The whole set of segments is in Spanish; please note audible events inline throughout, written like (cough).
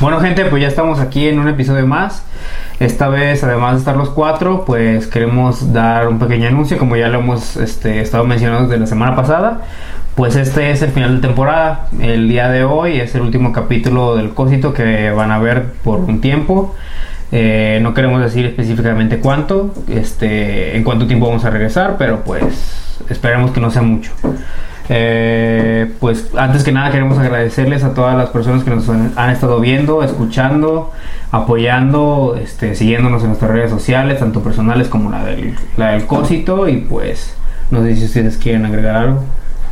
Bueno gente, pues ya estamos aquí en un episodio más. Esta vez, además de estar los cuatro, pues queremos dar un pequeño anuncio, como ya lo hemos este, estado mencionando desde la semana pasada. Pues este es el final de temporada. El día de hoy es el último capítulo del Cosito que van a ver por un tiempo. Eh, no queremos decir específicamente cuánto, este, en cuánto tiempo vamos a regresar, pero pues esperemos que no sea mucho. Eh, pues antes que nada queremos agradecerles a todas las personas que nos han, estado viendo, escuchando, apoyando, este, siguiéndonos en nuestras redes sociales, tanto personales como la del, la del Cosito. Y pues no sé si ustedes quieren agregar algo.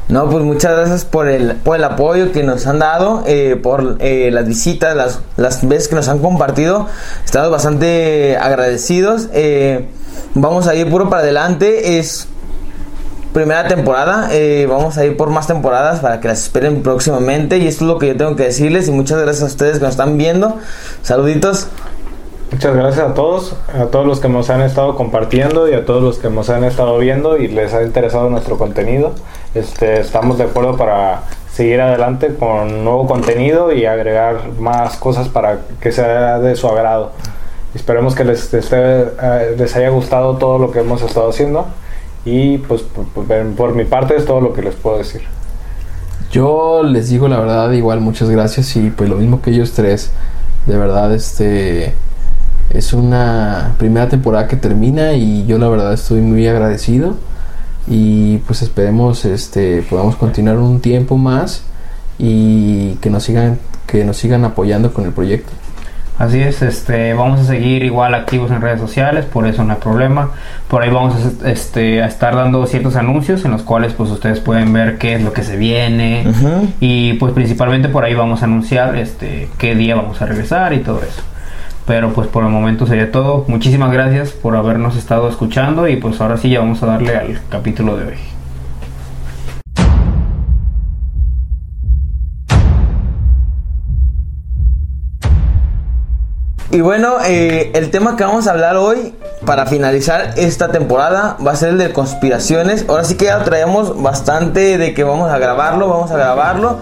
No, pues muchas gracias por el, por el apoyo que nos han dado, eh, por eh, las visitas, las, las veces que nos han compartido. Estamos bastante agradecidos. Eh, vamos a ir puro para adelante. Es primera temporada. eh, vamos a ir por más temporadas para que las esperen próximamente. Y esto es lo que yo tengo que decirles. Y muchas gracias a ustedes que nos están viendo. Saluditos. Muchas gracias a todos, a todos los que nos han estado compartiendo y a todos los que nos han estado viendo y les ha interesado nuestro contenido. Este, estamos de acuerdo para seguir adelante con nuevo contenido y agregar más cosas para que sea de su agrado. Esperemos que les, esté, eh, les haya gustado todo lo que hemos estado haciendo y pues por, mi parte es todo lo que les puedo decir. Yo les digo la verdad, igual muchas gracias y pues lo mismo que ellos tres, de verdad este es una primera temporada que termina y yo la verdad estoy muy agradecido y pues esperemos este podamos continuar un tiempo más y que nos sigan que nos sigan apoyando con el proyecto. Así es, este, vamos a seguir igual activos en redes sociales, por eso no hay problema. Por ahí vamos a, este, a estar dando ciertos anuncios en los cuales pues ustedes pueden ver qué es lo que se viene y pues principalmente por ahí vamos a anunciar este qué día vamos a regresar y todo eso. Pero pues por el momento sería todo. Muchísimas gracias por habernos estado escuchando y pues ahora sí ya vamos a darle al capítulo de hoy. Y bueno, eh, el tema que vamos a hablar hoy para finalizar esta temporada va a ser el de conspiraciones. Ahora sí que ya traemos bastante de que vamos a grabarlo, vamos a grabarlo.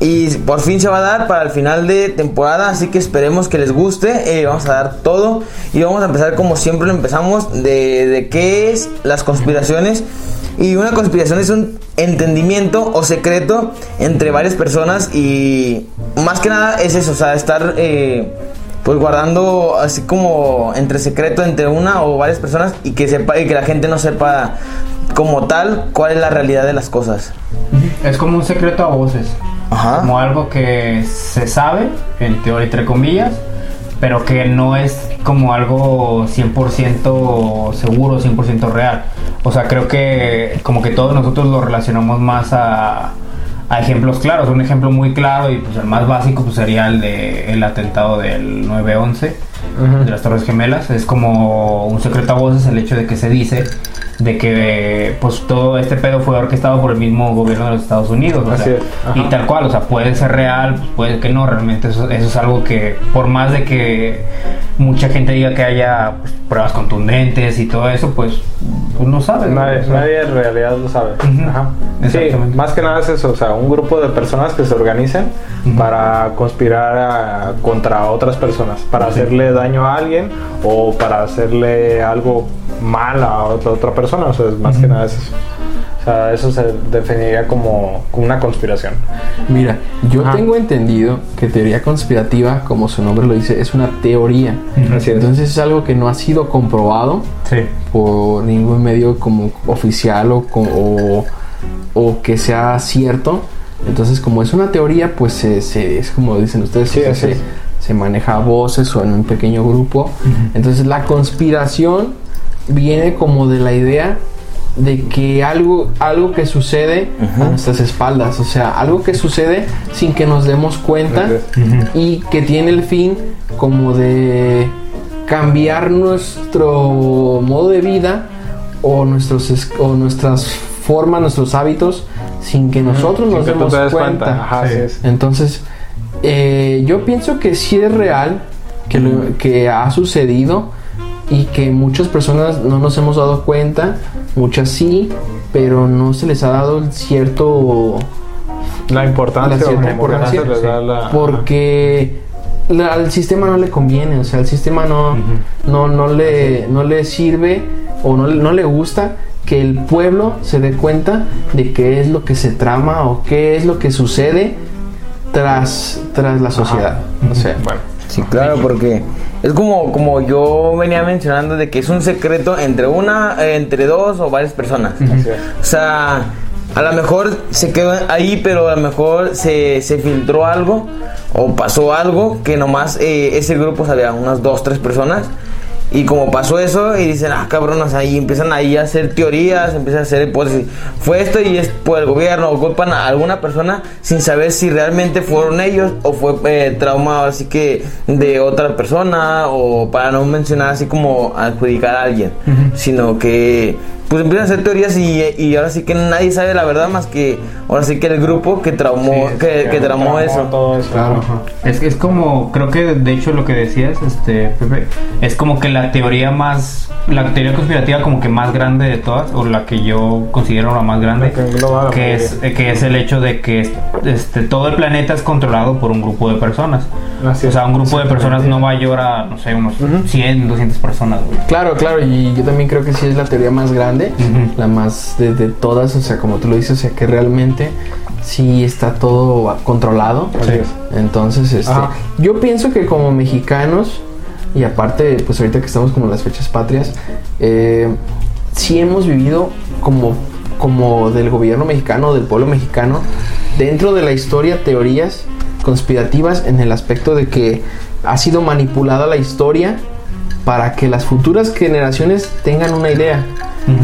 Y por fin se va a dar para el final de temporada, así que esperemos que les guste. eh, vamos a dar todo y vamos a empezar como siempre lo empezamos de, de qué es las conspiraciones. Y una conspiración es un entendimiento o secreto entre varias personas y más que nada es eso, o sea, estar eh, pues guardando así como entre secreto entre una o varias personas y que sepa y que la gente no sepa como tal cuál es la realidad de las cosas. Es como un secreto a voces. Ajá. como algo que se sabe, en teoría entre comillas, pero que no es como algo 100% seguro, 100% real. O sea, creo que como que todos nosotros lo relacionamos más a, a ejemplos claros. Un ejemplo muy claro y pues el más básico pues sería el de el atentado del 9-11 de las Torres Gemelas. Es como un secreto a voces el hecho de que se dice de que pues todo este pedo fue orquestado por el mismo gobierno de los Estados Unidos. o sea, es, y tal cual, o sea, puede ser real, puede que no, realmente eso, eso es algo que por más de que mucha gente diga que haya pues, pruebas contundentes y todo eso, pues, pues no sabe. ¿no? Nadie, O sea, nadie en realidad lo sabe. Ujú. Ajá. Sí, más que nada es eso, o sea, un grupo de personas que se organizan Ujú. para conspirar a- contra otras personas, para Sí. hacerle daño a alguien o para hacerle algo mal a otra, otra persona, o sea, es más que nada es eso. O sea, eso se definiría como, como una conspiración. Mira, yo Ajá. tengo entendido que teoría conspirativa, como su nombre lo dice, es una teoría. Entonces es algo que no ha sido comprobado Sí. por ningún medio como oficial o, o, o que sea cierto. Entonces como es una teoría, pues se, se- es como dicen ustedes, Sí, se. Se maneja a voces o en un pequeño grupo. Entonces la conspiración viene como de la idea de que algo, algo que sucede a nuestras espaldas, o sea, algo que sucede sin que nos demos cuenta y que tiene el fin como de cambiar nuestro modo de vida o nuestros es- o nuestras formas, nuestros hábitos sin que nosotros nos demos cuenta. Ajá, Sí. Entonces, eh, yo pienso que sí es real, que, lo- que ha sucedido y que muchas personas no nos hemos dado cuenta, muchas sí, pero no se les ha dado el cierto La importancia, La cierta importancia, les da la- porque la- al sistema no le conviene, o sea, al sistema no, no, no, le, no le sirve o no, no le gusta que el pueblo se dé cuenta de qué es lo que se trama o qué es lo que sucede tras, tras la sociedad. O sea, Bueno, Sí, claro, porque es como, como yo venía mencionando de que es un secreto entre una, eh, entre dos o varias personas. O sea, a lo mejor se quedó ahí, pero a lo mejor se, se filtró algo o pasó algo que nomás eh, ese grupo sabía, unas dos, tres personas. Y como pasó eso, y dicen, ah, cabronas, ahí empiezan ahí a hacer teorías, empiezan a hacer hipótesis. Fue esto y es por el gobierno, o culpan a alguna persona sin saber si realmente fueron ellos o fue eh, trauma así que de otra persona, o para no mencionar así como adjudicar a alguien, sino que pues empiezan a hacer teorías y, y ahora sí que nadie sabe la verdad más que ahora sí que el grupo que traumó, Sí, que, que traumó traumó eso. todo eso. claro. Es que es como, creo que de hecho lo que decías, este, Pepe, es como que la teoría más, la teoría conspirativa como que más grande de todas, o la que yo considero la más grande, La que es, que es el hecho de que este, todo el planeta es controlado por un grupo de personas. Así o sea, un grupo de personas no mayor a, no sé, unos 100, 200 personas, güey. Claro, claro, y yo también creo que sí es la teoría más grande, La más de, de todas, o sea, como tú lo dices, o sea, que realmente sí está todo controlado. Así es. Entonces, este, Ajá. yo pienso que como mexicanos, y aparte, pues ahorita que estamos como en las fechas patrias, eh, sí hemos vivido como, como del gobierno mexicano, del pueblo mexicano, dentro de la historia, teorías conspirativas en el aspecto de que ha sido manipulada la historia para que las futuras generaciones tengan una idea.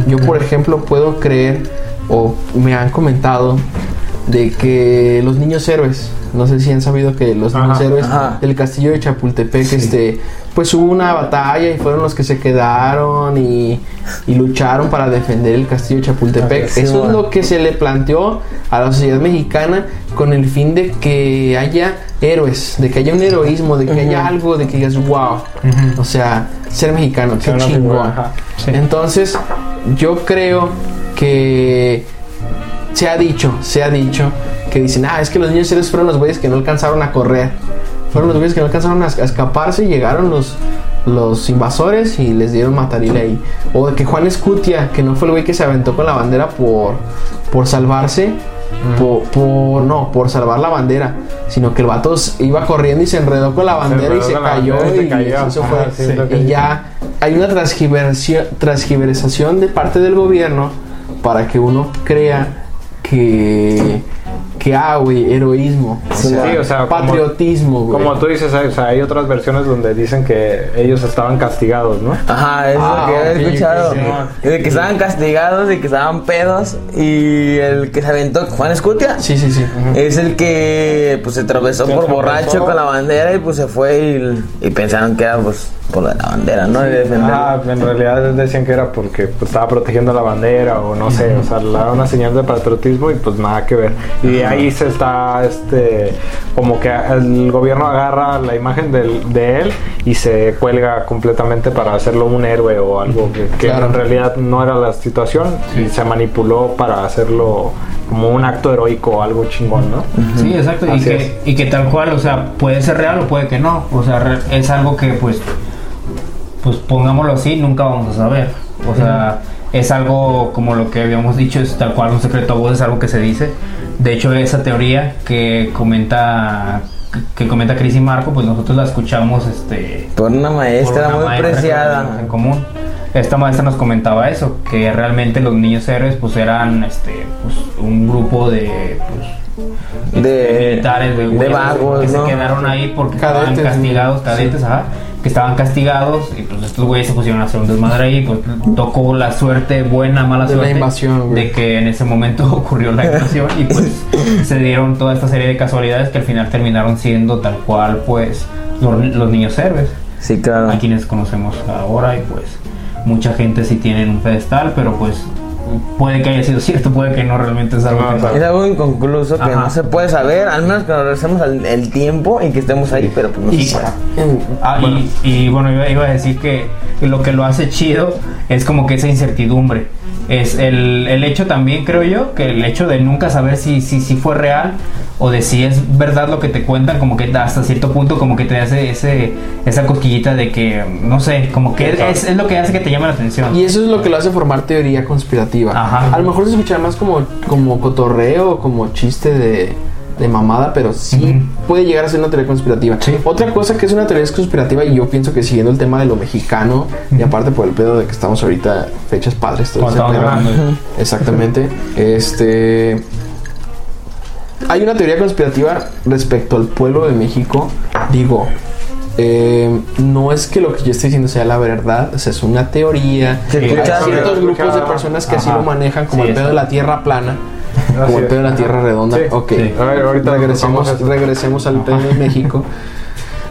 Yo, por ejemplo, puedo creer, o me han comentado, de que los niños héroes, no sé si han sabido que los Ajá, niños héroes ajá. del castillo de Chapultepec, este, pues hubo una batalla y fueron los que se quedaron y, y lucharon para defender el castillo de Chapultepec. Eso es lo que se le planteó a la sociedad mexicana con el fin de que haya héroes, de que haya un heroísmo, de que haya algo, de que digas, wow, o sea, ser mexicano, qué chingón. Sí. Entonces, yo creo que se ha dicho, se ha dicho que dicen, ah, es que los niños héroes fueron los güeyes que no alcanzaron a correr. Fueron los güeyes que no alcanzaron a, escaparse y llegaron los, los invasores y les dieron matarile ahí. O que Juan Escutia, que no fue el güey que se aventó con la bandera por, por salvarse. Por, por- no, por salvar la bandera, sino que el vato iba corriendo y se enredó con la bandera y se cayó y eso sí, ya hay una transgiversación de parte del gobierno para que uno crea que que ah güey heroísmo o Sí, o sea, como- patriotismo güey. Como tú dices, hay, o sea, hay otras versiones donde dicen que ellos estaban castigados, ¿no? Ajá, es Ah, lo que ok, he escuchado. sí. De que estaban castigados, de que estaban pedos. Y el que se aventó, Juan Escutia, sí sí sí es el que pues se atravesó Se por borracho con la bandera y pues se fue y, y pensaron que era pues por la bandera, ¿no? Defender. Ah, en realidad decían que era porque pues, estaba protegiendo la bandera o no sé, o sea, le daba una señal de patriotismo y pues nada que ver. Y ahí se está, este, como que el gobierno agarra la imagen del- de él y se cuelga completamente para hacerlo un héroe o algo que, que Claro. en realidad no era la situación y se manipuló para hacerlo como un acto heroico o algo chingón, ¿no? Sí, exacto. Y que, y que tal cual, o sea, puede ser real o puede que no. O sea, es algo que, pues, pues pongámoslo así, nunca vamos a saber. O sea, es algo como lo que habíamos dicho, es tal cual un secreto a voz, es algo que se dice. De hecho, esa teoría que comenta que comenta Cris y Marco, pues nosotros la escuchamos, este, Por una por maestra una muy maestra preciada. en común. Esta maestra nos comentaba eso, que realmente los niños héroes pues eran este pues un grupo de pues, De- militares, de, de vagos, que ¿no? se quedaron ahí porque Cadetes, estaban castigados, sí. cadetes, ajá, que estaban castigados y pues estos güeyes se pusieron a hacer un desmadre ahí, pues tocó la suerte, buena, mala De la suerte invasión, de que en ese momento (laughs) ocurrió la invasión y pues (laughs) se dieron toda esta serie de casualidades que al final terminaron siendo tal cual pues los, los niños héroes Sí, claro. a quienes conocemos ahora y pues mucha gente sí tienen un pedestal, pero pues puede que haya sido cierto, puede que no realmente es algo No, que- o sea, Es algo inconcluso que Ajá. no se puede saber, al menos que nos regresemos al el tiempo y que estemos ahí, pero pues no Y- se. Ah, Bueno. y, y bueno, iba, iba a decir que lo que lo hace chido es como que esa incertidumbre. Es el, el hecho también, creo yo, que el hecho de nunca saber si, si, si fue real o de si es verdad lo que te cuentan, como que hasta cierto punto como que te hace ese, esa cosquillita de que, no sé, como que es, es lo que hace que te llame la atención. Y eso es lo que lo hace formar teoría conspirativa. Ajá. A lo mejor se escucha más como, como cotorreo, como chiste de, de mamada, pero sí puede llegar a ser una teoría conspirativa. Sí. Otra cosa que es una teoría conspirativa, y yo pienso que siguiendo el tema de lo mexicano, y aparte por el pedo de que estamos ahorita fechas padres, todo ese de- Exactamente. Este. Hay una teoría conspirativa respecto al pueblo de México. Digo, eh, no es que lo que yo estoy diciendo sea la verdad, o sea, es una teoría. Hay ciertos grupos de personas que así lo manejan, como Sí, el pedo de la tierra plana, como el pedo de la tierra redonda. Sí. Ok. Sí. A ver, ahorita regresemos al pedo de México.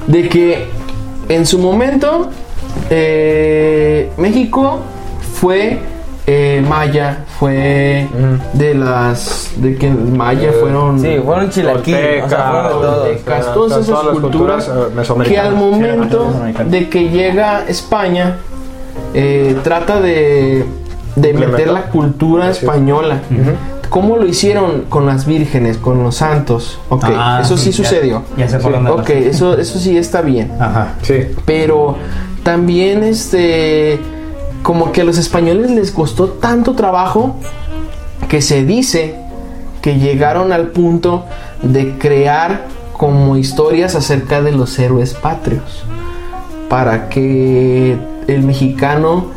De que en su momento eh, México fue eh, maya, fue Ujú. de las de que maya Eh, fueron Sí, fueron chilaquiles, o sea, fueron toltecas, todas esas todas las culturas, culturas, que al momento de que llega España eh, trata de, de meter la cultura Sí. española. ¿Cómo lo hicieron con las vírgenes, con los santos? Ok, Ah, eso sí, sí, ya- sucedió. ya por dónde Ok, eso, eso sí está bien. Ajá. Sí. Pero también este como que a los españoles les costó tanto trabajo que se dice que llegaron al punto de crear como historias acerca de los héroes patrios para que el mexicano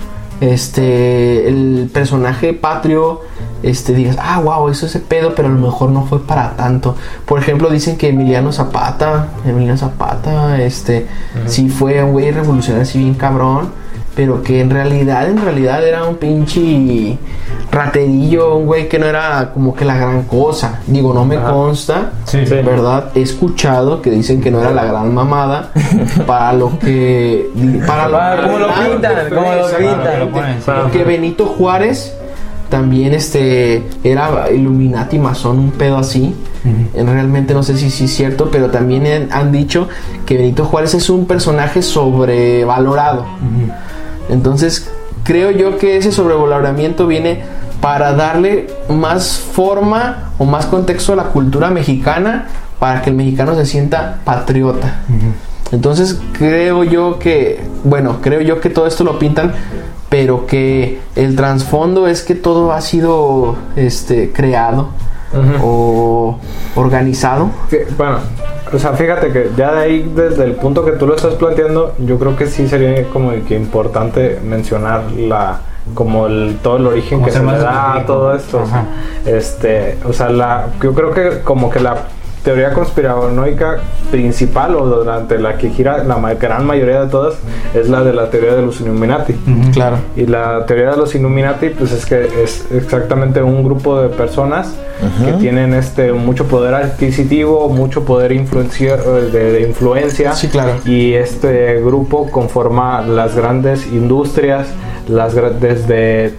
este el personaje patrio este digas ah wow eso es ese pedo pero a lo mejor no fue para tanto. Por ejemplo dicen que Emiliano Zapata Emiliano Zapata este sí fue un güey revolucionario así bien cabrón pero que en realidad en realidad era un pinche raterillo un güey que no era como que la gran cosa digo no me Ajá. consta Sí, Sí. ¿verdad? He escuchado que dicen que no era la gran mamada para lo que para lo, Para cómo lo pintan, cómo lo pintan. Porque Benito Juárez también este era Illuminati masón, un pedo así. En Realmente no sé si sí es cierto, pero también han- han dicho que Benito Juárez es un personaje sobrevalorado. Entonces, creo yo que ese sobrevaloramiento viene para darle más forma o más contexto a la cultura mexicana para que el mexicano se sienta patriota. Entonces, creo yo que, bueno, creo yo que todo esto lo pintan, pero que el trasfondo es que todo ha sido este creado O organizado. Bueno, o sea, fíjate que ya de ahí, desde el punto que tú lo estás planteando, yo creo que sí sería como que importante mencionar la como el todo el origen Como que se le da a todo esto. o sea, Ajá. este, o sea, la, yo creo que como que la teoría conspiranoica principal o durante la que gira la gran mayoría de todas es la de la teoría de los Illuminati. Claro. Y la teoría de los Illuminati, pues es que es exactamente un grupo de personas que tienen este mucho poder adquisitivo, mucho poder influencia, eh, de, de influencia. Sí, claro. Y este grupo conforma las grandes industrias, las desde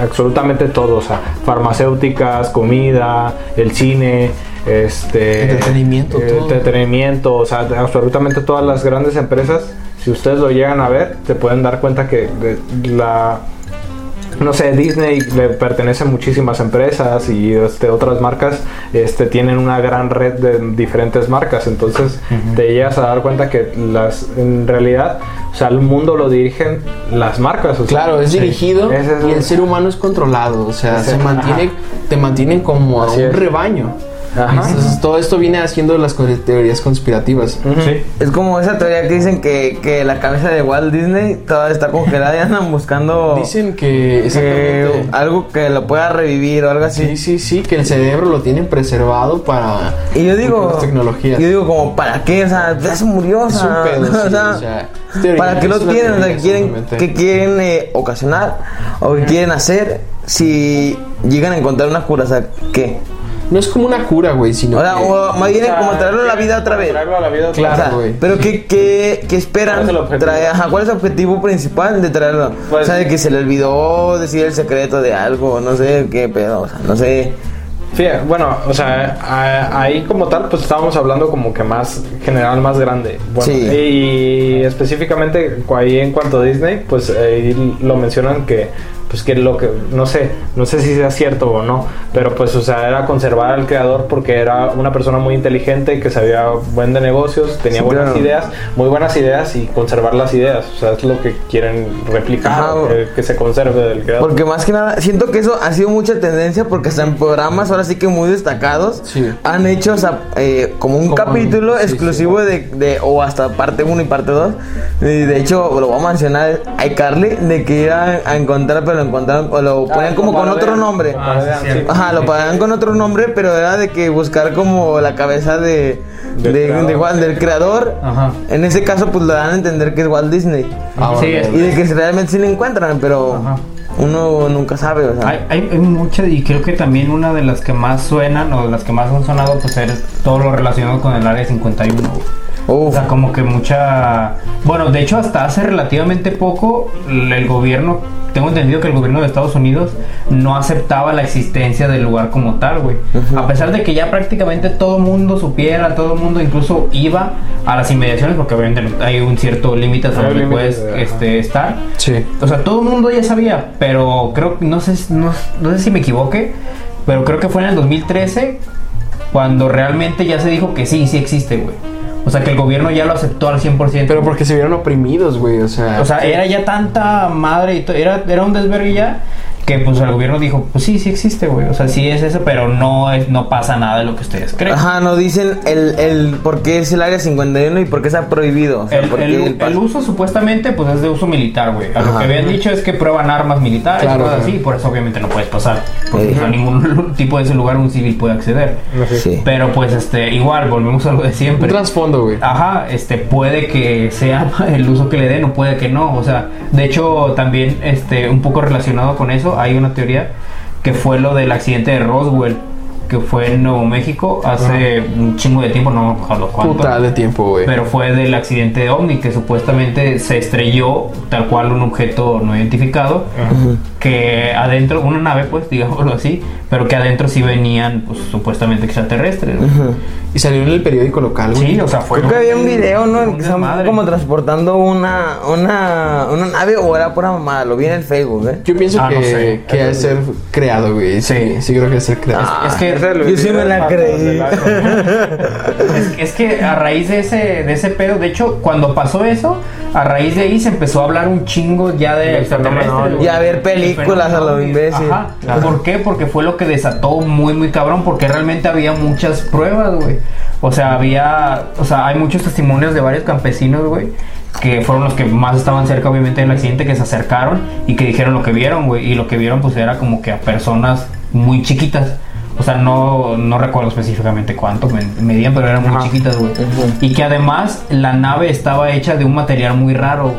absolutamente todo, o sea, farmacéuticas, comida, el cine, este Entretenimiento, todo. entretenimiento, o sea, absolutamente todas las grandes empresas, si ustedes lo llegan a ver, te pueden dar cuenta que la no sé, Disney le pertenecen muchísimas empresas y este, otras marcas este, tienen una gran red de diferentes marcas. Entonces te llegas a dar cuenta que las en realidad, o sea, el mundo lo dirigen las marcas. o sea, Claro, es dirigido y el ser humano es controlado, o sea, se mantiene, ajá. te mantienen como a un rebaño. Ajá. Entonces, todo esto viene haciendo las teorías conspirativas. Ujú. Sí. Es como esa teoría que dicen que, que la cabeza de Walt Disney todavía está congelada y andan buscando Dicen que que algo que lo pueda revivir o algo así. Sí, sí, sí, que el cerebro lo tienen preservado para Y yo digo, las tecnologías. yo digo como, ¿para qué? O sea, ya se murió, Es un pedo, (laughs) sí, o sea, o sea, ¿para qué lo tienen? O sea, quieren. ¿qué quieren eh, ocasionar? ¿O qué quieren hacer si llegan a encontrar una cura? O sea, ¿qué? No es como una cura, güey, sino O sea, que- o más bien como traerlo a la vida otra vez. Traerlo a la vida otra Claro, vez. O sea, güey. pero ¿qué, qué, qué esperan? ¿Cuál es traer? Ajá, ¿Cuál es el objetivo principal de traerlo? Pues- o sea, de que se le olvidó decir el secreto de algo, no sé qué pedo, o sea, no sé. Fíjate, bueno, o sea, a- ahí como tal, pues estábamos hablando como que más general, más grande. Bueno, Sí. Y específicamente ahí en cuanto a Disney, pues ahí lo mencionan que, pues que lo que, no sé, no sé si sea cierto o no, pero pues, o sea, era conservar al creador porque era una persona muy inteligente que sabía buen de negocios, tenía Sí, buenas claro. ideas, muy buenas ideas y conservar las ideas. O sea, es lo que quieren replicar, Ajá. que, que se conserve del creador. Porque más que nada, siento que eso ha sido mucha tendencia porque hasta en programas ahora sí que muy destacados Sí. han hecho o sea, eh, como un Como- capítulo sí, exclusivo De, de- o hasta parte 1 y parte 2. Y de hecho, lo voy a mencionar a iCarly de que iban a encontrar, pero lo o lo ponían como con otro nombre. Ah, sí. Ajá, lo pagaban con otro nombre, pero era de que buscar como la cabeza de, Del de- creador. de Walt- del creador. Ajá. En ese caso, pues le dan a entender que es Walt Disney. Ah, Sí, bueno, es- Y de que realmente sí lo encuentran, pero Ajá. uno nunca sabe, o sea. Hay, hay, hay muchas y creo que también una de las que más suenan o de las que más han sonado pues es todo lo relacionado con el área 51. O sea, como que mucha... Bueno, de hecho hasta hace relativamente poco el gobierno, tengo entendido que el gobierno de Estados Unidos no aceptaba la existencia del lugar como tal, güey. A pesar de que ya prácticamente todo mundo supiera, todo mundo incluso iba a las inmediaciones, porque obviamente hay un cierto límite hasta donde puedes ajá. este, estar. Sí. O sea, todo el mundo ya sabía, pero creo no sé, no, no sé si me equivoqué, pero creo que fue en el 2013 cuando realmente ya se dijo que sí, sí existe, güey. O sea, que el gobierno ya lo aceptó al 100%. Pero porque se vieron oprimidos, güey, o sea... o sea, era ya tanta madre y to- era, era un desvergue ya que pues el gobierno dijo, pues sí, sí existe, güey. O sea, sí es eso, pero no es, no pasa nada de lo que ustedes creen. Ajá, no dicen el, el por qué es el área 51 y por qué está prohibido. O sea, El, el- el pas- el uso supuestamente pues es de uso militar, güey. A lo que habían dicho es que prueban armas militares, Claro, cosas así, por eso obviamente no puedes pasar. Porque a ningún (laughs) tipo de ese lugar un civil puede acceder. Sí. Pero pues este, igual, volvemos a lo de Un siempre. trasfondo, güey. Ajá, este puede que sea (laughs) el uso que le den o puede que no, o sea, de hecho también este un poco relacionado con eso hay una teoría que fue lo del accidente de Roswell que fue en Nuevo México hace un chingo de tiempo, no me acuerdo cuánto. Puta de tiempo, güey. Pero fue del accidente de OVNI que supuestamente se estrelló tal cual un objeto no identificado que adentro, una nave pues (laughs) digámoslo así, pero que adentro sí venían pues supuestamente extraterrestres. güey. Y salió en el periódico local, güey. Sí, o sea, fue Creo que había un video, ¿no? En que como transportando una, una, una nave o era pura mamada. Lo vi en el Facebook, ¿eh? Yo pienso Ah, que, no sé. que ha de ser creado, güey. Sí, Sí. sí creo que ha de ser creado. Ah, es que- es yo sí me la creí. (laughs) Es, es que a raíz de ese, de ese pedo, de hecho, cuando pasó eso, a raíz de ahí se empezó a hablar un chingo ya de extraterrestres. güey. Y a ver películas Del a lo imbécil. Ajá. Claro. ¿Por qué? Porque fue lo que desató muy, muy cabrón, porque realmente había muchas pruebas, güey. O sea, había, o sea, hay muchos testimonios de varios campesinos, güey, que fueron los que más estaban cerca, obviamente, del accidente, que se acercaron y que dijeron lo que vieron, güey. Y lo que vieron, pues, era como que a personas muy chiquitas. O sea, no, no recuerdo específicamente cuánto me- medían, pero eran muy Ajá. chiquitas, güey. Y que además la nave estaba hecha de un material muy raro,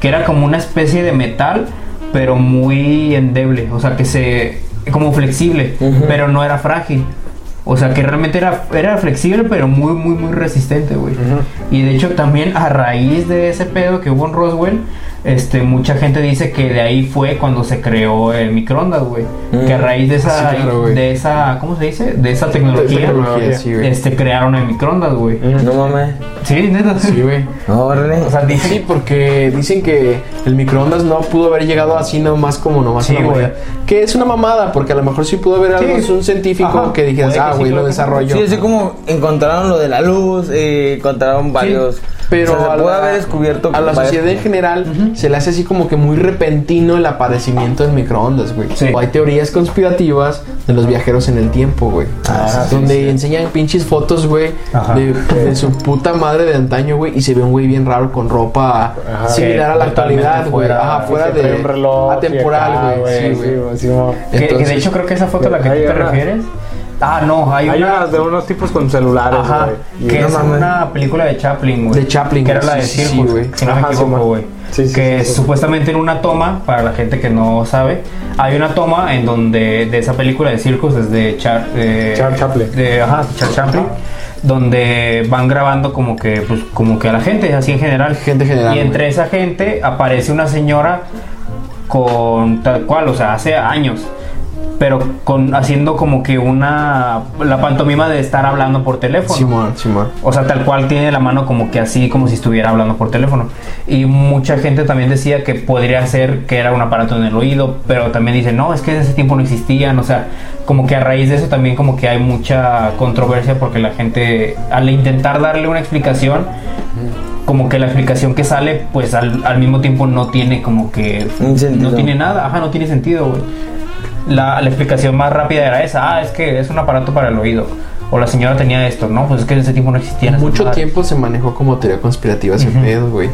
que era como una especie de metal, pero muy endeble. O sea, que se. como flexible, pero no era frágil. O sea, que realmente era, era flexible, pero muy, muy, muy resistente, güey. Y de hecho, también a raíz de ese pedo que hubo en Roswell, este, mucha gente dice que de ahí fue cuando se creó el microondas, güey. Que a raíz de esa, Sí, claro, güey. de esa, ¿cómo se dice? De esa tecnología, Tecnología, sí, güey. este, crearon el microondas, güey. No mames. Sí, neta. Sí, güey. Órale. O sea, dice Sí, porque dicen que el microondas no pudo haber llegado así nomás como nomás Sí, una. Que es una mamada, porque a lo mejor sí pudo haber algo, Sí. es un científico Ajá. que dijeras, ah, güey, lo desarrolló. Sí, así como encontraron lo de la luz, eh, encontraron varios. Pero o sea, a se puede la- haber descubierto. a la sociedad en general se le hace así como que muy repentino el aparecimiento del microondas, güey. Sí. O hay teorías conspirativas de los viajeros en el tiempo, güey. Ah, sí, donde enseñan pinches fotos, güey, de, de su puta madre de antaño, güey, y se ve un güey bien raro con ropa Ajá. similar a la Sí, actualidad, güey. fuera- Ajá, fuera de un reloj atemporal, güey. Sí, güey. sí, sí, que, que de hecho creo que esa foto a la que tú te refieres. Ah, no, hay, Hay una. unas de unos tipos con celulares, Ajá, güey. Que no es mames. una película de Chaplin, güey. De Chaplin, Que era la de sí, sí, Circus, güey. si no me Ajá, equivoco, man. güey. Sí, sí, que sí, sí. supuestamente en una toma, para la gente que no sabe, hay una toma en donde de esa película de circos es de Char, eh, Charles Chaplin. de ajá, Charles Chaplin donde van grabando como que pues como que a la gente así en general Gente general, y entre güey. esa gente aparece una señora con tal cual o sea hace años pero con haciendo como que una la pantomima de estar hablando por teléfono Simón, Simón. o sea, tal cual tiene la mano como que así, como si estuviera hablando por teléfono. Y mucha gente también decía que podría ser que era un aparato en el oído, pero también dicen, no, es que en ese tiempo no existían. O sea, como que a raíz de eso también como que hay mucha controversia porque la gente, al intentar darle una explicación, como que la explicación que sale, pues al, al mismo tiempo no tiene como que... No tiene nada, ajá, no tiene sentido, güey. La, la explicación más rápida era esa, ah, es que es un aparato para el oído. O la señora tenía esto, ¿no? Pues es que en ese tiempo no existían. esas Mucho tiempo se manejó como teoría conspirativa ese pedo, güey.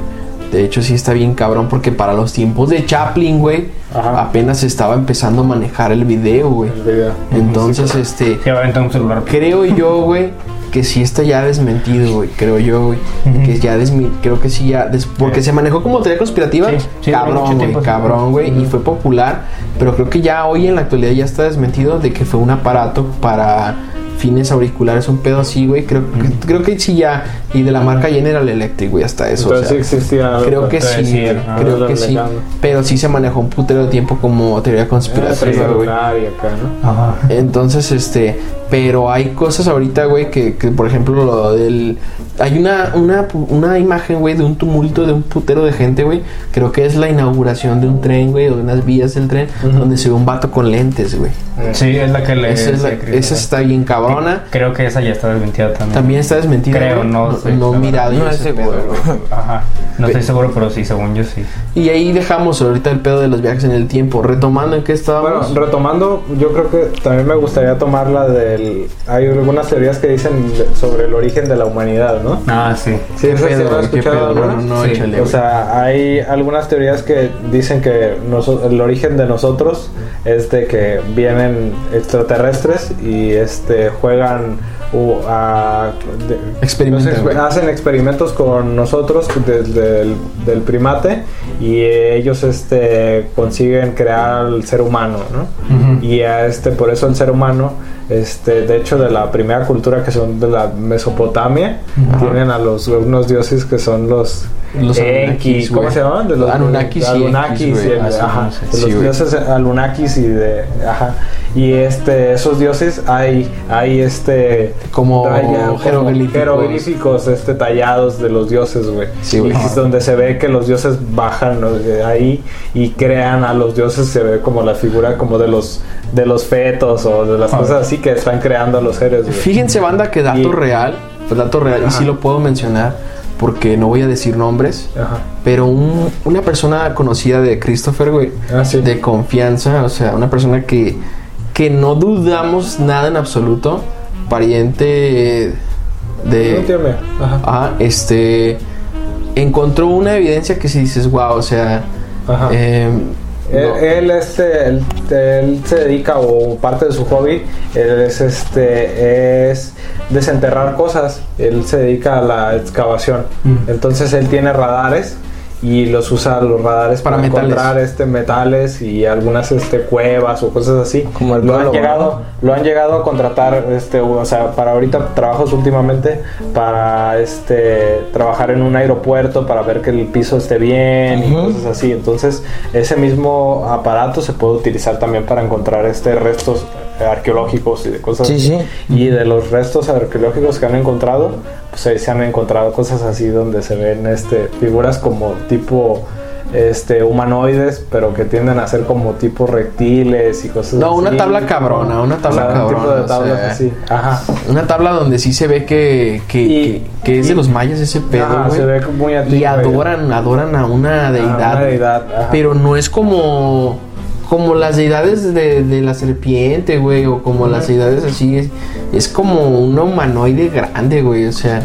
De hecho, sí está bien cabrón porque para los tiempos de Chaplin, güey, apenas estaba empezando a manejar el video, güey. Entonces, este, un celular. creo yo, güey, que sí está ya desmentido, güey. Creo yo, güey. Que ya desmi creo que sí ya porque se manejó como teoría conspirativa, Sí, cabrón, güey, cabrón, güey, y fue popular, pero creo que ya hoy en la actualidad ya está desmentido de que fue un aparato para fines auriculares, un pedo así, güey. Creo, que- creo que sí ya y de la marca General Electric, güey, hasta eso, o sea, existía algo Creo que sí, decir, ah, creo que sí. Pero sí se manejó un putero de tiempo como teoría Eh, conspirativa, güey. celular y acá, ¿no? Ajá. Entonces, este, pero hay cosas ahorita, güey, que, que, por ejemplo lo del... Hay una, una, una imagen, güey, de un tumulto de un putero de gente, güey. Creo que es la inauguración de un tren, güey, o de unas vías del tren, donde se ve un vato con lentes, güey. Sí, es la que le. Esa, es la- esa está bien cabrona. Creo que esa ya está desmentida también. También está desmentida. Creo, no sé, No la he mirado No ese estoy seguro, pedo. Ajá. No estoy seguro, pero sí, según yo sí. Y ahí dejamos ahorita el pedo de los viajes en el tiempo. Retomando en qué Bueno, estábamos. retomando, yo creo que también me gustaría tomar la Hay algunas teorías que dicen sobre el origen de la humanidad, ¿no? Ah, sí. Sí, ¿Qué ¿esa sí pedo, has güey? ¿Qué escuchado pedo? alguna? Bueno, no, Sí. échale, O sea, hay algunas teorías que dicen que noso- el origen de nosotros es de que vienen extraterrestres y este juegan a, de- exper- güey. hacen experimentos con nosotros desde el del primate y ellos este consiguen crear al ser humano, ¿no? Y a este por eso el ser humano este de hecho de la primera cultura que son de la Mesopotamia tienen a los unos dioses que son los Los Enki, ¿cómo güey. se llaman? De los Anunnakis y Anunnakis Enkis, y el- ajá, de los Sí, dioses Anunnakis y de ajá. Y este esos dioses hay hay este Como talla- como jeroglíficos. jeroglíficos, este tallados de los dioses, güey. Sí. Y es donde se ve que los dioses bajan ¿no? de ahí y crean a los dioses se ve como la figura como de los de los fetos o de las Ah. cosas así que están creando a los seres, güey. Fíjense, banda, que dato Y- real, pues dato real, y Ajá. sí lo puedo mencionar porque no voy a decir nombres, Ajá. pero un- una persona conocida de Christopher, güey, Ah, sí. de confianza, o sea, una persona que, que no dudamos nada en absoluto, pariente de... No. Ajá. Ajá, este... Encontró una evidencia que si dices, wow, o sea... Ajá. em, no. él, este, él, él se dedica o parte de su hobby él es este es desenterrar cosas. Él se dedica a la excavación. Mm. Entonces él tiene radares y los usa los radares Para encontrar este metales y algunas este cuevas o cosas así. Como el lo han llegado lo han llegado a contratar este o sea para ahorita trabajos últimamente para este trabajar en un aeropuerto para ver que el piso esté bien y cosas así. Entonces ese mismo aparato se puede utilizar también para encontrar este restos arqueológicos y de cosas Sí, así. sí. y de los restos arqueológicos que han encontrado pues ahí se han encontrado cosas así donde se ven este figuras como tipo este humanoides pero que tienden a ser como tipo reptiles y cosas No, una así. tabla cabrona, una tabla O sea, un tipo cabrona, de o tablas sea, así ajá Una tabla donde sí se ve que, que, Y- que, que es de los mayas ese pedo, Ajá, güey. se ve muy Y adoran, adoran a una deidad. una deidad, ajá. Pero no es como como las deidades de, de la serpiente, güey, o como las deidades así. Es, es como un humanoide grande, güey, o sea.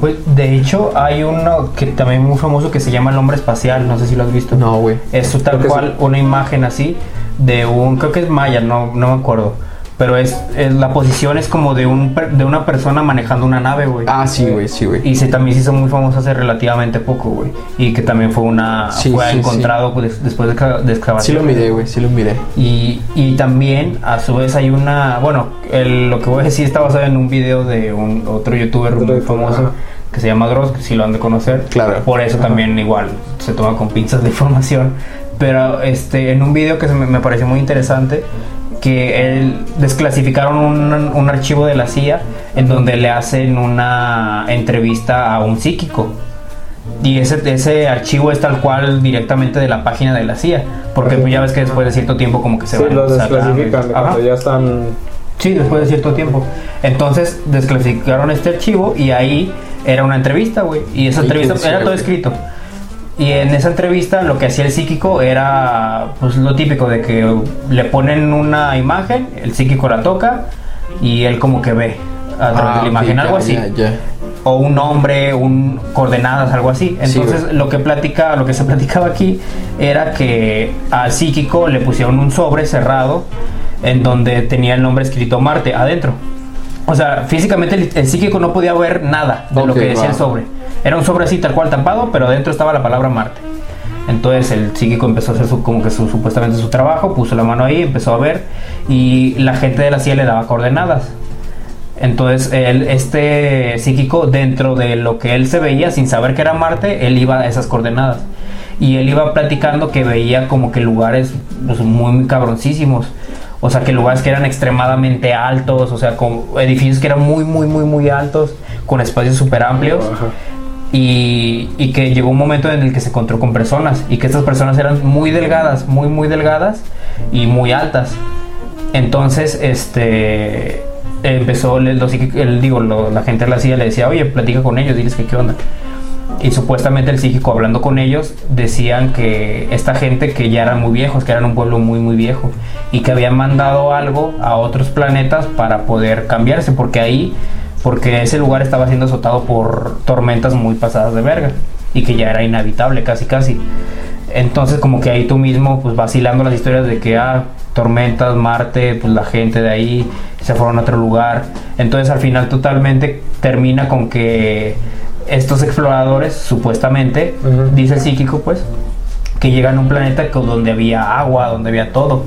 Pues, de hecho, hay uno que también muy famoso que se llama el hombre espacial. No sé si lo has visto. No, güey. Es tal cual una imagen así de un, creo que es maya, no, no me acuerdo. Pero es, es- la posición es como de un per- de una persona manejando una nave, güey. Ah, sí, güey, sí, güey. Y se también se hizo muy famoso hace relativamente poco, güey. Y que también fue una Sí, fue sí, encontrado pues, después de, de Sí excavación. lo miré, güey, sí lo miré. Y, y también, a su vez, hay una. Bueno, el- lo que voy a decir está basado en un video de un otro youtuber Otro muy famoso ajá. que se llama Dross, que si lo han de conocer. Claro. Por eso también, igual, se toma con pinzas de (laughs) información. Pero este, en un video que se me, me pareció muy interesante, que él desclasificaron un, un archivo de la CIA en donde le hacen una entrevista a un psíquico. Y ese, ese archivo es tal cual directamente de la página de la CIA. Porque pues ya ves que después de cierto tiempo como que se Sí, van lo desclasifican cuando ya están. Sí, después de cierto tiempo. Entonces desclasificaron este archivo y ahí era una entrevista, güey. Y esa Ay, entrevista era todo escrito. Y en esa entrevista lo que hacía el psíquico era pues lo típico de que le ponen una imagen, el psíquico la toca y él como que ve a través de la Ah, imagen, algo así o un nombre, un coordenadas, algo así. Sí, Entonces, lo que platica, lo que se (laughs) platicaba aquí era que al psíquico le pusieron un sobre cerrado en donde tenía el nombre escrito Marte adentro. O sea, físicamente el, el psíquico no podía ver nada de lo que decía va. el sobre. Era un sobre así tal cual tampado, pero adentro estaba la palabra Marte. Entonces el psíquico empezó a hacer su, como que su, supuestamente su trabajo, puso la mano ahí, empezó a ver y la gente de la CIA le daba coordenadas. Entonces, él, este psíquico, dentro de lo que él se veía, sin saber que era Marte, él iba a esas coordenadas. Y él iba platicando que veía como que lugares pues, muy, muy cabroncísimos. O sea, que lugares que eran extremadamente altos, o sea, con edificios que eran muy, muy, muy, muy altos, con espacios súper amplios. Ajá. Y, y que llegó un momento en el que se encontró con personas y que estas personas eran muy delgadas, muy muy delgadas y muy altas. Entonces, este empezó el, el- digo, lo- la gente de la CIA le decía, oye, platica con ellos, diles que qué onda. Y supuestamente el psíquico hablando con ellos decían que esta gente que ya eran muy viejos, que eran un pueblo muy muy viejo y que habían mandado algo a otros planetas para poder cambiarse porque ahí porque ese lugar estaba siendo azotado por tormentas muy pasadas de verga y que ya era inhabitable casi casi. Entonces como que ahí tú mismo pues vacilando las historias de que ah, tormentas, Marte, pues la gente de ahí se fueron a otro lugar. Entonces al final totalmente termina con que estos exploradores supuestamente, dice el psíquico pues, que llegan a un planeta que- donde había agua, donde había todo.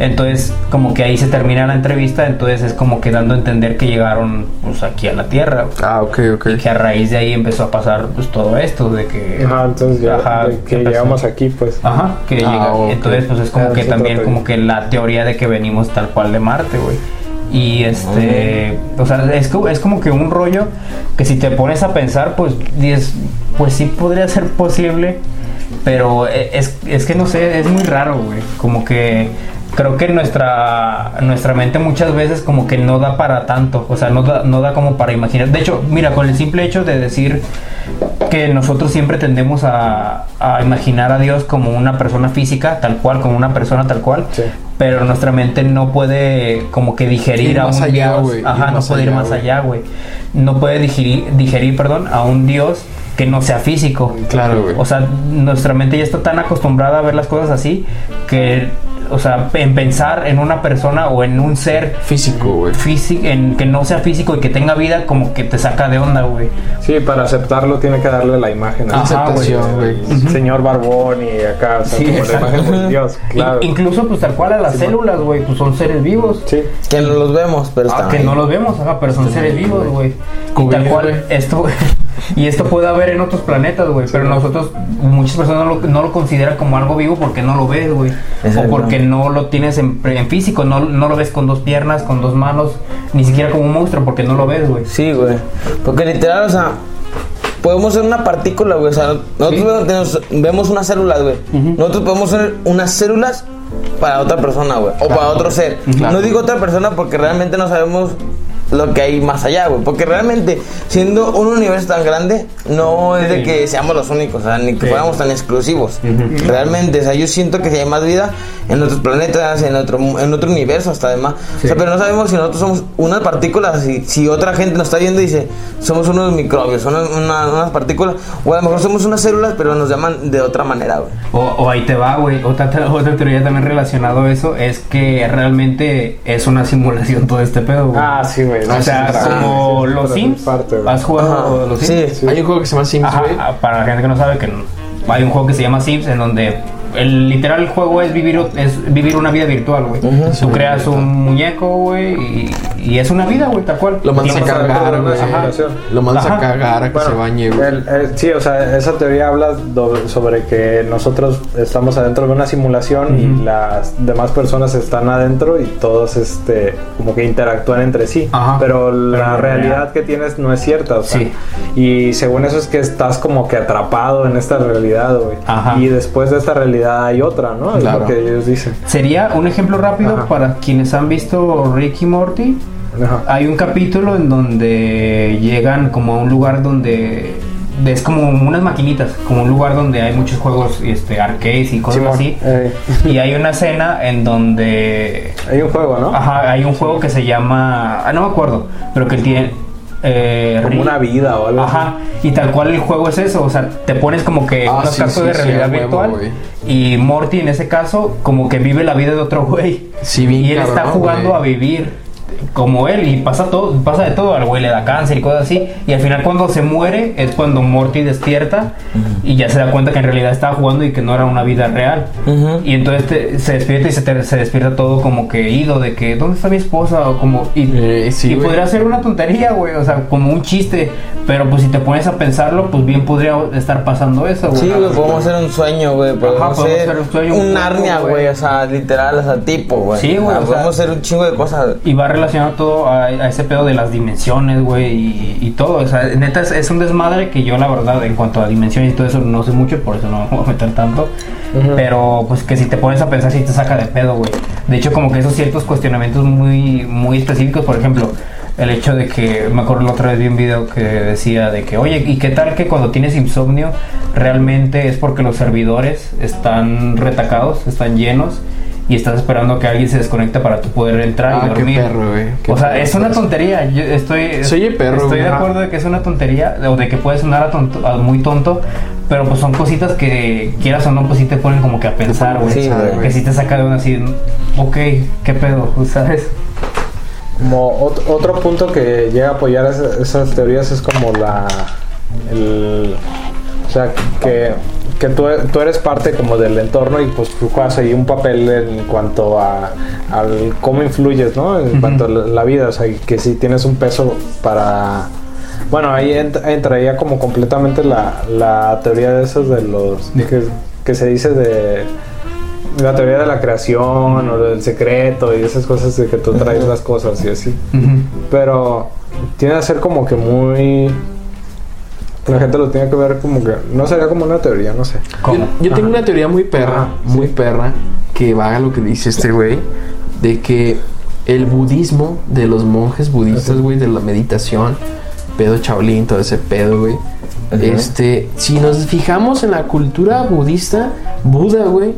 Entonces, como que ahí se termina la entrevista, entonces es como que dando a entender que llegaron pues aquí a la Tierra. Ah, ok, ok. Y que a raíz de ahí empezó a pasar pues todo esto de que Ajá, entonces ya Ajá, de que empezó. llegamos aquí, pues. Ajá, que Ah, llega. ok. Entonces, pues es como Ah, que también como que la teoría de que venimos tal cual de Marte, güey. Y este, o sea, es, es como que un rollo que si te pones a pensar, pues dices, pues sí podría ser posible, pero e- es, es que no sé, es muy raro, güey. Como que creo que nuestra nuestra mente muchas veces como que no da para tanto, o sea, no da, no da como para imaginar. De hecho, mira, con el simple hecho de decir que nosotros siempre tendemos a, a imaginar a Dios como una persona física, tal cual, como una persona tal cual, Sí. pero nuestra mente no puede como que digerir Ir a un más allá, Dios, ajá, no puede ir más allá, güey, no puede digerir, digerir, perdón, a un Dios que no sea físico. Claro, güey. O sea, nuestra mente ya está tan acostumbrada a ver las cosas así que, o sea, en pensar en una persona o en un ser Físico, güey. físico, en que no sea físico y que tenga vida, como que te saca de onda, güey. Sí, para aceptarlo tiene que darle la imagen. Ajá, Aceptación, güey. El Señor Barbón y acá, o sea, Sí, como la exacto. imagen de Dios, claro. In- incluso, pues tal cual a las células, güey, pues son seres vivos. Sí, Que no los vemos, pero Ah, están que ahí. no los vemos, ajá, pero son seres vivos, güey. Tal cual, güey. esto, y esto puede haber en otros planetas, güey, pero nosotros, muchas personas no lo, no lo consideran como algo vivo porque no lo ves, güey. O porque no lo tienes en, en físico, no, no lo ves con dos piernas, con dos manos, ni siquiera como un monstruo porque no lo ves, güey. Sí, güey. Porque literal, o sea, podemos ser una partícula, güey. O sea, nosotros vemos, vemos unas células, güey. Nosotros podemos ser unas células para otra persona, güey. O para otro ser. Claro. No digo otra persona porque realmente no sabemos lo que hay más allá, güey. Porque realmente, siendo un universo tan grande, no es de que seamos los únicos, o sea, ni que Sí. fuéramos tan exclusivos. Realmente, o sea, yo siento que si hay más vida en otros planetas, en otro, en otro universo, hasta además. O sea, pero no sabemos si nosotros somos unas partículas, si, si otra gente nos está viendo y dice, somos unos microbios, son una- unas partículas, o a lo mejor somos unas células, pero nos llaman de otra manera, güey. O, o ahí te va, güey. Otra, otra teoría también relacionado a eso es que realmente es una simulación todo este pedo, güey. Ah, sí, güey. O sea, sí, como sí, los Sims. parte, güey. ¿Has jugado Ajá. los. Sims? Sí. Hay un juego que se llama Sims, Ajá, güey. ah, para la gente que no sabe que hay un juego que se llama Sims en donde el literal el juego es vivir es vivir una vida virtual, güey. Tú creas un muñeco, güey, y, y es una vida, güey, tal cual. Lo mandas a Ajá. güey. Simulación. Lo mandas a cagar a que Bueno, se bañe, güey. el- el- sí, o sea, esa teoría habla do- sobre que nosotros estamos adentro de una simulación y las demás personas están adentro y todos este como que interactúan entre sí. Ajá. Pero la Pero realidad real. que tienes no es cierta, o sea, Sí. y según eso es que estás como que atrapado en esta realidad, güey. Ajá. Y después de esta realidad hay otra, ¿no? Es Claro. lo que ellos dicen. Sería un ejemplo rápido Ajá. para quienes han visto Rick y Morty. Ajá. Hay un capítulo en donde llegan como a un lugar donde es como unas maquinitas, como un lugar donde hay muchos juegos este arcades y cosas Simón, así. eh, Y hay una escena en donde hay un juego, ¿no? ajá, hay un juego que se llama, ah, no me acuerdo, pero que tiene eh, Como una vida o algo así. Ajá, y tal cual el juego es eso, o sea, te pones como que Ah, unos sí, sí, de realidad virtual y Morty en ese caso como que vive la vida de otro güey. Sí, bien y él está jugando a vivir como él y pasa todo, pasa de todo, al güey le da cáncer y cosas así y al final cuando se muere es cuando Morty despierta y ya se da cuenta que en realidad estaba jugando y que no era una vida real. Ujú. Y entonces te- se despierta y se, te- se despierta todo como que ido de que ¿dónde está mi esposa? o como y, Eh, sí, y podría ser una tontería, güey, o sea, como un chiste, pero pues si te pones a pensarlo, pues bien podría estar pasando eso, güey. Sí, güey, podemos hacer un sueño, güey. Podemos hacer un sueño, un un Narnia, güey. O sea, literal, o sea, tipo, güey. Sí, güey, Ah, o sea- podemos hacer un chingo de cosas. Y va relacionado todo a, a ese pedo de las dimensiones, güey, y, y todo. O sea, neta, es, es un desmadre que yo, la verdad, en cuanto a dimensiones y todo eso, no sé mucho, por eso no me voy a meter tanto. Pero, pues, que si te pones a pensar, sí te saca de pedo, güey. De hecho, como que esos ciertos cuestionamientos muy, muy específicos, por ejemplo, el hecho de que, me acuerdo la otra vez vi un video que decía de que, oye, ¿y qué tal que cuando tienes insomnio realmente es porque los servidores están retacados, están llenos? Y estás esperando que alguien se desconecte para tú poder entrar y Ah, qué dormir. perro, güey. Qué O sea, perro es una tontería. Yo estoy. Se oye perro, Estoy de acuerdo de que es una tontería o de que puede sonar a tonto- a muy tonto, pero pues son cositas que quieras o no, pues sí te ponen como que a pensar, güey. Sí, güey. que sí te saca de una así, ok, qué pedo, ¿sabes? Como ot- otro punto que llega a apoyar esa- esas teorías es como la. El, o sea, que, que tú, tú eres parte como del entorno y pues tú juegas ahí un papel en cuanto a al cómo influyes, ¿no? En cuanto a la, la vida, o sea, que si tienes un peso para... Bueno, ahí ent- entraría como completamente la, la teoría de esos de los... Que, que se dice de la teoría de la creación o del secreto y esas cosas de que tú traes las cosas y así. Pero tiene que ser como que muy... La gente lo tiene que ver como que... No sería como una teoría, no sé. ¿Cómo? Yo, yo tengo una teoría muy perra, Ajá, muy perra, que va a lo que dice este güey, de que el budismo de los monjes budistas, güey, de la meditación, pedo Shaolin, todo ese pedo, güey. Ajá. Este, si nos fijamos en la cultura budista, Buda, güey,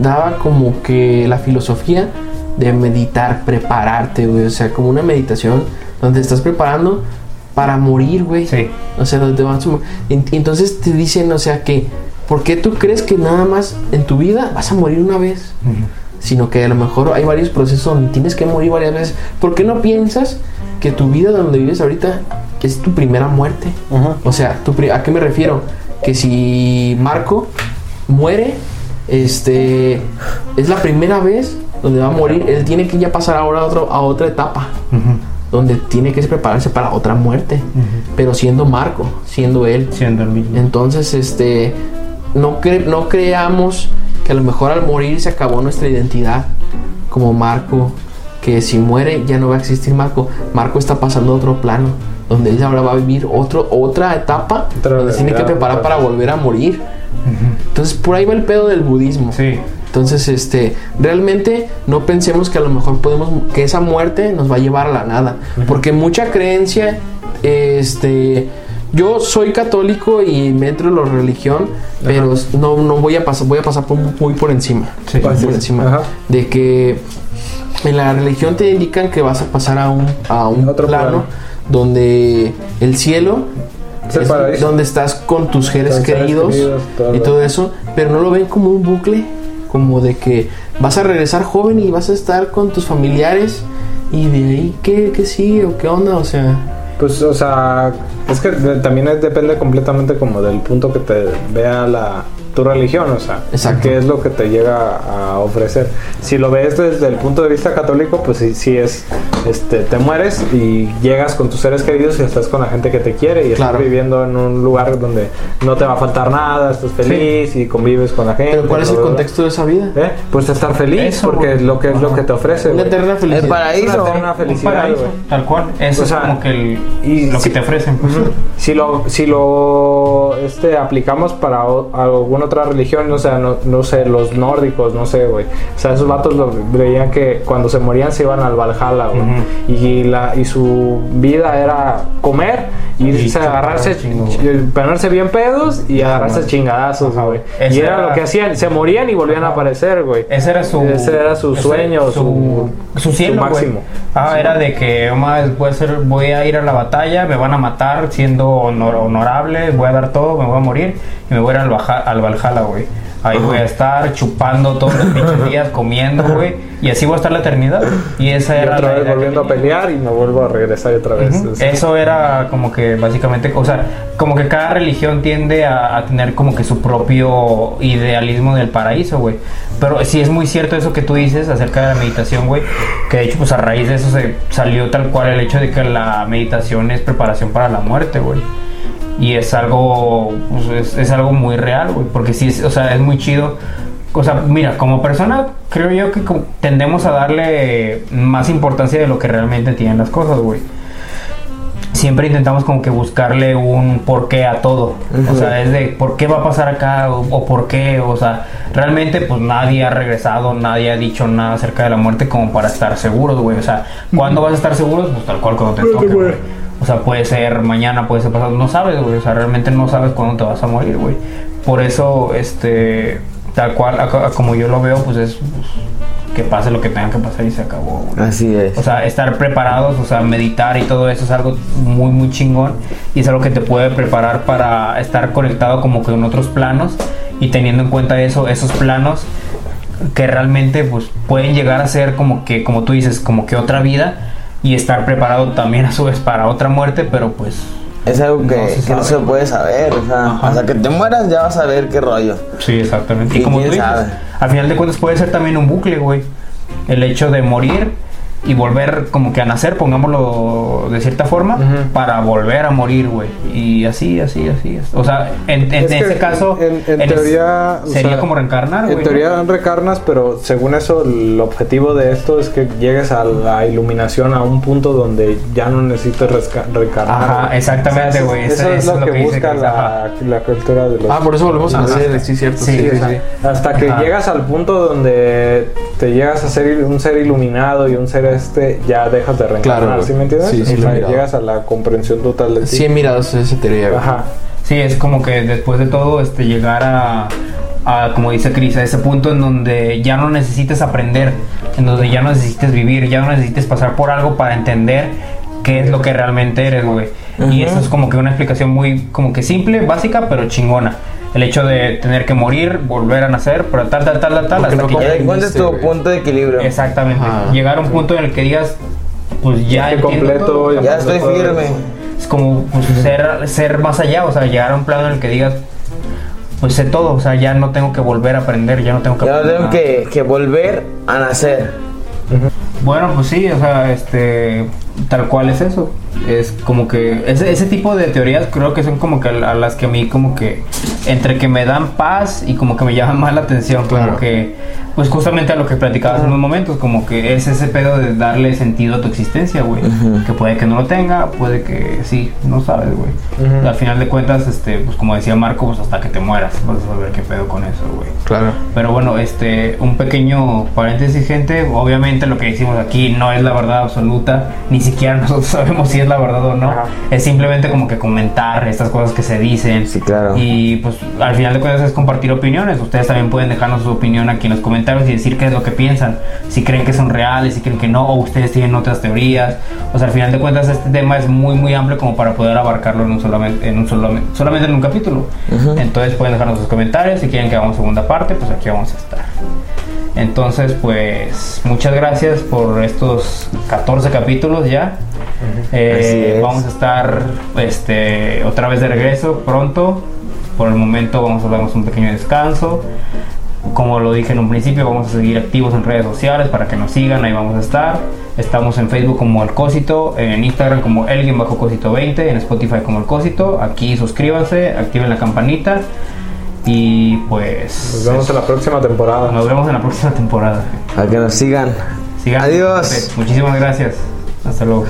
daba como que la filosofía de meditar, prepararte, güey, o sea, como una meditación donde estás preparando para morir, güey. Sí. O sea, donde te vas a Entonces te dicen, o sea, que ¿por qué tú crees que nada más en tu vida vas a morir una vez? Sino que a lo mejor hay varios procesos donde tienes que morir varias veces. ¿Por qué no piensas que tu vida donde vives ahorita es tu primera muerte? O sea, tu ¿a qué me refiero? Que si Marco muere, este es la primera vez donde va a morir, él tiene que ya pasar ahora a, otro, a otra etapa, donde tiene que prepararse para otra muerte, pero siendo Marco, siendo él. Siendo el mismo. Entonces, este, no, cre- no creamos que a lo mejor al morir se acabó nuestra identidad como Marco, que si muere ya no va a existir Marco. Marco está pasando a otro plano, donde él ahora va a vivir otro, otra etapa, Otra donde tiene que preparar para volver a morir. Entonces, por ahí va el pedo del budismo. Sí. Entonces, este, realmente no pensemos que a lo mejor podemos, que esa muerte nos va a llevar a la nada. Porque mucha creencia, este, yo soy católico y me entro en la religión, pero no, no voy a pasar, voy a pasar por- muy por encima. Sí. Muy por encima. Ajá. De que en la religión te indican que vas a pasar a un, a un Otro plano, plano. donde el cielo Es donde estás con tus seres queridos queridos, todo. y todo eso, pero no lo ven como un bucle, como de que vas a regresar joven y vas a estar con tus familiares y de ahí qué, qué sigue o qué onda, o sea, Pues, o sea, es que también es- depende completamente como del punto que te vea la tu religión, o sea, Exacto. qué es lo que te llega a ofrecer. Si lo ves desde el punto de vista católico, pues sí, sí es, este, te mueres y llegas con tus seres queridos y estás con la gente que te quiere y Claro. estás viviendo en un lugar donde no te va a faltar nada, estás feliz y convives con la gente. pero ¿cuál es el bla, bla, bla. contexto de esa vida? ¿Eh? Pues estar feliz, Eso, porque es lo que es lo que te ofrece. Una eterna felicidad. El paraíso. Una eterna Un felicidad, paraíso, tal cual. Eso O sea, es como que el- y lo si- que te ofrecen. pues. Si lo, si lo este, aplicamos para o- alguna otra religión, o sea, no, no sé, los nórdicos, no sé, güey. O sea, esos vatos lo veían que cuando se morían se iban al Valhalla, güey. Ujú. y, la, y su vida era comer, Y irse a agarrarse, chingo, ch- ponerse bien pedos y agarrarse chingadazos, güey. Y era, era- lo que hacían, se morían y volvían a aparecer, güey. Ese era su, Ese era su ese- sueño, su, su- su cielo, su máximo. Ah, era de que más voy a, ser, voy a ir a la batalla, me van a matar siendo honor- honorable, voy a dar todo, me voy a morir y me voy a ir al, Baja- al Valhalla, güey. Ahí voy a estar chupando todos los pinches días, comiendo, güey. Y así voy a estar la eternidad. Y esa Y era otra la vez que volviendo a pelear y me vuelvo a regresar otra vez. Ujú. Es- Eso era como que básicamente, o sea, como que cada religión tiende a, a tener como que su propio idealismo del paraíso, güey. Pero sí es muy cierto eso que tú dices acerca de la meditación, güey. Que de hecho, pues a raíz de eso se salió tal cual el hecho de que la meditación es preparación para la muerte, güey. Y es algo, pues, es, es algo muy real, güey. Porque sí, es, o sea, es muy chido. O sea, mira, como persona, creo yo que tendemos a darle más importancia de lo que realmente tienen las cosas, güey siempre intentamos como que buscarle un porqué a todo. O sea, es de por qué va a pasar acá o, o por qué. O sea, realmente pues nadie ha regresado, nadie ha dicho nada acerca de la muerte como para estar seguros, güey. O sea, ¿cuándo vas a estar seguros? Pues tal cual cuando te toque, güey. O sea, puede ser mañana, puede ser pasado, no sabes, güey. O sea, realmente no sabes cuándo te vas a morir, güey. Por eso, este, tal cual, a- a- como yo lo veo, pues es pues, que pase lo que tenga que pasar y se acabó, güey. Así es. O sea, estar preparados, o sea, meditar y todo eso es algo muy, muy chingón. Y es algo que te puede preparar para estar conectado como que en otros planos. Y teniendo en cuenta eso, esos planos que realmente pues pueden llegar a ser como que, como tú dices, como que otra vida. Y estar preparado también a su vez para otra muerte, pero pues... es algo que no se se, que no sabe. se puede saber. O sea, Ajá. hasta que te mueras ya vas a ver qué rollo. Sí, exactamente. Y Y como tú dices, al final de cuentas puede ser también un bucle, güey. El hecho de morir y volver como que a nacer, pongámoslo de cierta forma, para volver a morir, güey. Y así, así, así. O sea, en, en Es ese caso, en, en eres- teoría o sería sea, como reencarnar, güey. En teoría reencarnas, pero según eso el objetivo de esto es que llegues a la iluminación a un punto donde ya no necesites reencarnar. Ajá, güey. exactamente, güey. Eso, Eso es es lo lo que, busca que- la, la cultura de los Ah, por eso volvemos a nacer, sí, cierto. Sí, Sí, o sí, sea, sí. Hasta que Ajá. llegas al punto donde te llegas a ser un ser iluminado y un ser este, ya dejas de reencarnar, Claro, ¿sí me entiendes? sí, sí, O sea, llegas a la comprensión total de ti. Sí he mirado esa teoría. Ajá. Sí, es como que después de todo, este, llegar a, a, como dice Cris, a ese punto en donde ya no necesites aprender, en donde ya no necesites vivir, ya no necesites pasar por algo para entender qué es lo que realmente eres, güey. Y eso es como que una explicación muy, como que simple, básica, pero chingona. El hecho de tener que morir, volver a nacer, pero tal, tal, tal, tal, Porque hasta no que Ya encuentres tu punto de equilibrio. Exactamente. Ajá. Llegar a un punto en el que digas, pues ya Estoy completo, todo. ya Ya estoy todo firme. Es como pues, ser, ser más allá, o sea, llegar a un plano en el que digas, pues sé todo, o sea, ya no tengo que volver a aprender, ya no tengo que Ya no tengo que volver a nacer. Bueno, pues sí, o sea, este, tal cual es eso. Es como que ese, ese tipo de teorías creo que son como que a las que a mí como que entre que me dan paz y como que me (laughs) llaman más la atención, como Claro. que, pues justamente a lo que platicabas en unos momentos, como que es ese pedo de darle sentido a tu existencia, güey. Que puede que no lo tenga, puede que sí, no sabes, güey. Ujú. Al final de cuentas, este, pues como decía Marco, pues hasta que te mueras, vas a saber qué pedo con eso, güey. Claro. Pero bueno, este, un pequeño paréntesis, gente. Obviamente lo que decimos aquí no es la verdad absoluta, ni siquiera (laughs) nosotros sabemos si es la verdad o no. Ajá. Es simplemente como que comentar estas cosas que se dicen. Sí, claro. Y pues al final de cuentas es compartir opiniones. Ustedes también pueden dejarnos su opinión aquí en los comentarios y decir qué es lo que piensan. Si creen que son reales, si creen que no, o ustedes tienen otras teorías. O sea, al final de cuentas este tema es muy muy amplio como para poder abarcarlo en un solamente, en un solamente, solamente en un capítulo. Entonces pueden dejarnos sus comentarios. Si quieren que hagamos segunda parte, pues aquí vamos a estar. Entonces, pues muchas gracias por estos 14 capítulos ya. Eh, vamos a estar este, otra vez de regreso pronto. Por el momento vamos a darnos un pequeño descanso. Como lo dije en un principio, vamos a seguir activos en redes sociales para que nos sigan, ahí vamos a estar. Estamos en Facebook como El Cósito, en Instagram como Elgin bajo Cósito 20, en Spotify como El Cósito. Aquí suscríbanse, activen la campanita y pues Nos vemos en la próxima temporada. nos vemos en la próxima temporada. A que nos sigan. Sigan. Adiós. Muchísimas gracias. Hasta luego.